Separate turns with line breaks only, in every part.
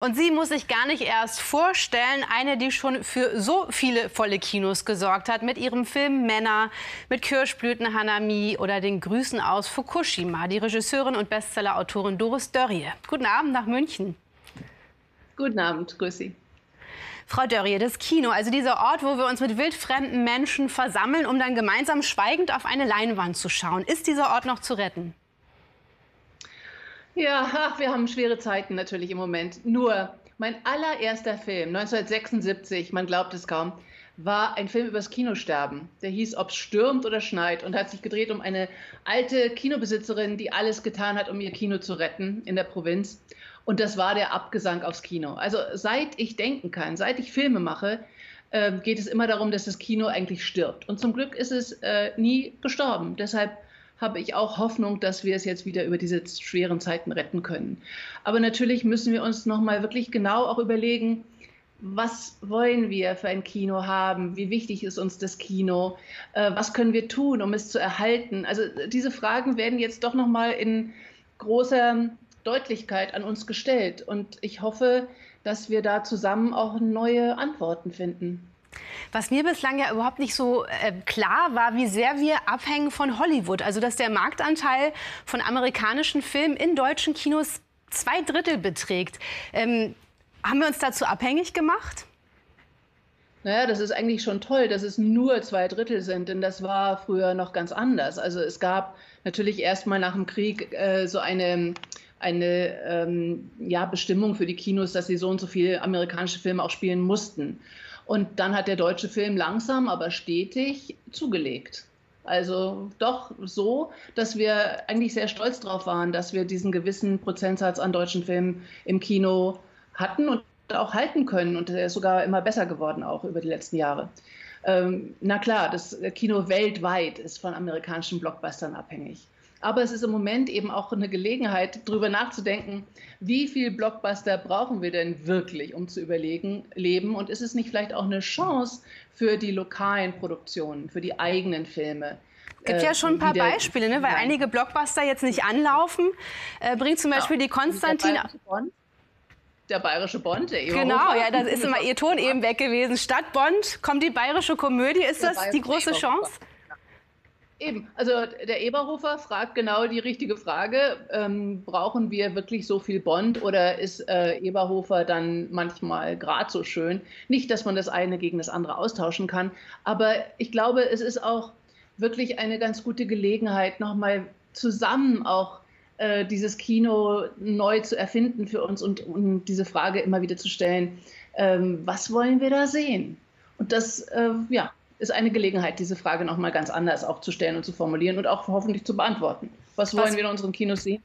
Und sie muss sich gar nicht erst vorstellen, eine, die schon für so viele volle Kinos gesorgt hat, mit ihrem Film Männer, mit Kirschblüten Hanami oder den Grüßen aus Fukushima, die Regisseurin und Bestsellerautorin Doris Dörrie. Guten Abend nach München.
Guten Abend, grüß Sie.
Frau Dörrie, das Kino, also dieser Ort, wo wir uns mit wildfremden Menschen versammeln, um dann gemeinsam schweigend auf eine Leinwand zu schauen. Ist dieser Ort noch zu retten?
Ja, wir haben schwere Zeiten natürlich im Moment. Nur mein allererster Film, 1976, man glaubt es kaum, war ein Film übers Kinosterben. Der hieß Ob's stürmt oder schneit und hat sich gedreht um eine alte Kinobesitzerin, die alles getan hat, um ihr Kino zu retten in der Provinz. Und das war der Abgesang aufs Kino. Also seit ich denken kann, seit ich Filme mache, äh, geht es immer darum, dass das Kino eigentlich stirbt. Und zum Glück ist es äh, nie gestorben. Deshalb habe ich auch Hoffnung, dass wir es jetzt wieder über diese schweren Zeiten retten können. Aber natürlich müssen wir uns noch mal wirklich genau auch überlegen, was wollen wir für ein Kino haben? Wie wichtig ist uns das Kino? Äh, was können wir tun, um es zu erhalten? Also diese Fragen werden jetzt doch noch mal in großer Deutlichkeit an uns gestellt. Und ich hoffe, dass wir da zusammen auch neue Antworten finden.
Was mir bislang ja überhaupt nicht so äh, klar war, wie sehr wir abhängen von Hollywood. Also dass der Marktanteil von amerikanischen Filmen in deutschen Kinos zwei Drittel beträgt. Ähm, haben wir uns dazu abhängig gemacht?
Naja, das ist eigentlich schon toll, dass es nur zwei Drittel sind, denn das war früher noch ganz anders. Also es gab natürlich erst mal nach dem Krieg äh, so eine eine ähm, ja, Bestimmung für die Kinos, dass sie so und so viele amerikanische Filme auch spielen mussten. Und dann hat der deutsche Film langsam, aber stetig zugelegt. Also doch so, dass wir eigentlich sehr stolz darauf waren, dass wir diesen gewissen Prozentsatz an deutschen Filmen im Kino hatten und auch halten können. Und der ist sogar immer besser geworden, auch über die letzten Jahre. Ähm, na klar, das Kino weltweit ist von amerikanischen Blockbustern abhängig. Aber es ist im Moment eben auch eine Gelegenheit, darüber nachzudenken, wie viel Blockbuster brauchen wir denn wirklich, um zu überlegen, leben? Und ist es nicht vielleicht auch eine Chance für die lokalen Produktionen, für die eigenen Filme?
Es gibt ja äh, schon ein paar Beispiele, ne? weil einige Blockbuster jetzt nicht anlaufen. Äh, bringt zum Beispiel ja. die Konstantin.
Der bayerische Bond, der
Genau, ja, das ist immer Ihr Ton eben weg gewesen. Statt Bond kommt die bayerische Komödie. Ist der das die große Chance?
Eben, also der Eberhofer fragt genau die richtige Frage. Ähm, brauchen wir wirklich so viel Bond oder ist äh, Eberhofer dann manchmal gerade so schön? Nicht, dass man das eine gegen das andere austauschen kann, aber ich glaube, es ist auch wirklich eine ganz gute Gelegenheit, nochmal zusammen auch äh, dieses Kino neu zu erfinden für uns und, und diese Frage immer wieder zu stellen, ähm, was wollen wir da sehen? Und das, äh, ja, ist eine Gelegenheit, diese Frage noch mal ganz anders auch zu stellen und zu formulieren und auch hoffentlich zu beantworten. Was, Was wollen wir in unseren Kinos sehen?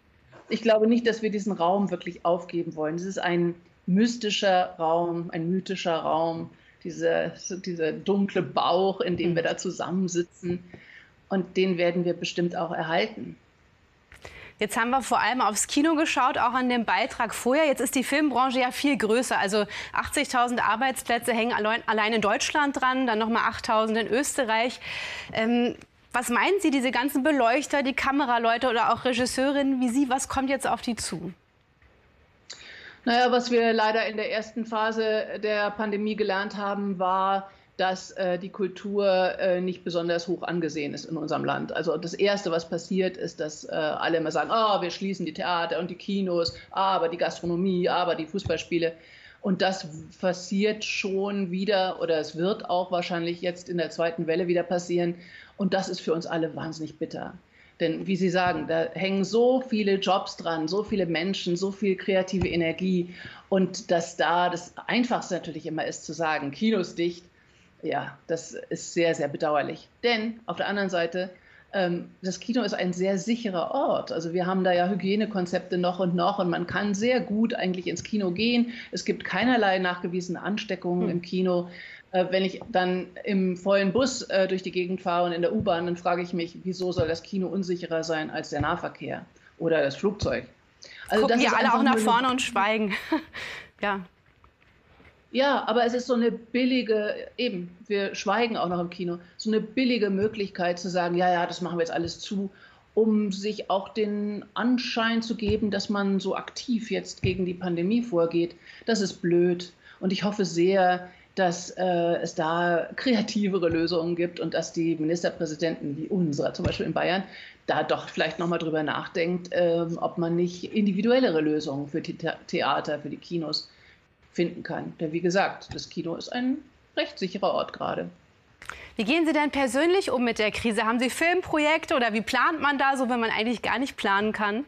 Ich glaube nicht, dass wir diesen Raum wirklich aufgeben wollen. Es ist ein mystischer Raum, ein mythischer Raum, dieser, dieser dunkle Bauch, in dem wir da zusammensitzen. Und den werden wir bestimmt auch erhalten.
Jetzt haben wir vor allem aufs Kino geschaut, auch an dem Beitrag vorher. Jetzt ist die Filmbranche ja viel größer. Also 80.000 Arbeitsplätze hängen allein in Deutschland dran, dann nochmal 8.000 in Österreich. Ähm, was meinen Sie, diese ganzen Beleuchter, die Kameraleute oder auch Regisseurinnen wie Sie, was kommt jetzt auf die zu?
Naja, was wir leider in der ersten Phase der Pandemie gelernt haben, war, dass äh, die Kultur äh, nicht besonders hoch angesehen ist in unserem Land. Also das Erste, was passiert, ist, dass äh, alle immer sagen, oh, wir schließen die Theater und die Kinos, aber die Gastronomie, aber die Fußballspiele. Und das passiert schon wieder oder es wird auch wahrscheinlich jetzt in der zweiten Welle wieder passieren. Und das ist für uns alle wahnsinnig bitter. Denn wie Sie sagen, da hängen so viele Jobs dran, so viele Menschen, so viel kreative Energie. Und dass da das Einfachste natürlich immer ist zu sagen, Kinos dicht, ja, das ist sehr, sehr bedauerlich. Denn auf der anderen Seite, ähm, das Kino ist ein sehr sicherer Ort. Also wir haben da ja Hygienekonzepte noch und noch und man kann sehr gut eigentlich ins Kino gehen. Es gibt keinerlei nachgewiesene Ansteckungen hm. im Kino. Äh, wenn ich dann im vollen Bus äh, durch die Gegend fahre und in der U-Bahn, dann frage ich mich, wieso soll das Kino unsicherer sein als der Nahverkehr oder das Flugzeug?
Also Gucken das alle auch nach vorne und schweigen. ja.
Ja, aber es ist so eine billige, eben, wir schweigen auch noch im Kino, so eine billige Möglichkeit zu sagen, ja, ja, das machen wir jetzt alles zu um sich auch den Anschein zu geben, dass man so aktiv jetzt gegen die Pandemie vorgeht. Das ist blöd. Und ich hoffe sehr, dass äh, es da kreativere Lösungen gibt und dass die Ministerpräsidenten wie unserer, zum Beispiel in Bayern, da doch vielleicht nochmal drüber nachdenkt, äh, ob man nicht individuellere Lösungen für die Theater, für die Kinos finden kann. Denn wie gesagt, das Kino ist ein recht sicherer Ort gerade.
Wie gehen Sie denn persönlich um mit der Krise? Haben Sie Filmprojekte oder wie plant man da so, wenn man eigentlich gar nicht planen kann?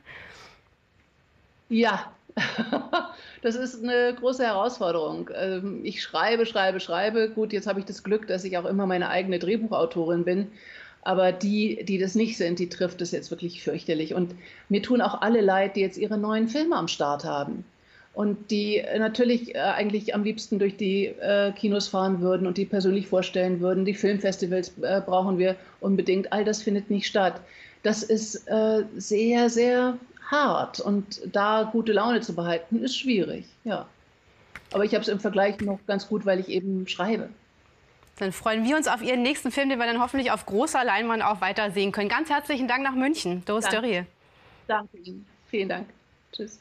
Ja, das ist eine große Herausforderung. Ähm, ich schreibe, schreibe, schreibe. Gut, jetzt habe ich das Glück, dass ich auch immer meine eigene Drehbuchautorin bin. Aber die, die das nicht sind, die trifft es jetzt wirklich fürchterlich. Und mir tun auch alle leid, die jetzt ihre neuen Filme am Start haben. Und die natürlich äh, eigentlich am liebsten durch die äh, Kinos fahren würden und die persönlich vorstellen würden. Die Filmfestivals äh, brauchen wir unbedingt. All das findet nicht statt. Das ist sehr, sehr hart und da gute Laune zu behalten, ist schwierig, ja. Aber ich habe es im Vergleich noch ganz gut, weil ich eben schreibe.
Dann freuen wir uns auf Ihren nächsten Film, den wir dann hoffentlich auf großer Leinwand auch weiter sehen können. Ganz herzlichen Dank nach München, Doris Dörrie.
Danke Ihnen. Vielen Dank. Tschüss.